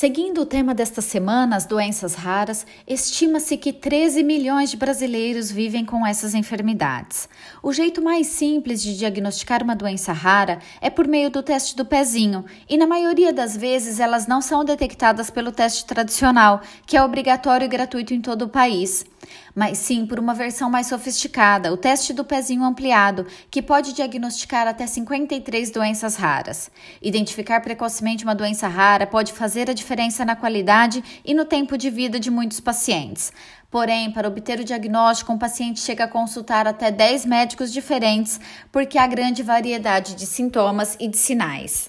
Seguindo o tema desta semana, as doenças raras, estima-se que 13 milhões de brasileiros vivem com essas enfermidades. O jeito mais simples de diagnosticar uma doença rara é por meio do teste do pezinho, e na maioria das vezes elas não são detectadas pelo teste tradicional, que é obrigatório e gratuito em todo o país mas sim por uma versão mais sofisticada, o teste do pezinho ampliado, que pode diagnosticar até 53 doenças raras. Identificar precocemente uma doença rara pode fazer a diferença na qualidade e no tempo de vida de muitos pacientes. Porém, para obter o diagnóstico, um paciente chega a consultar até 10 médicos diferentes, porque há grande variedade de sintomas e de sinais.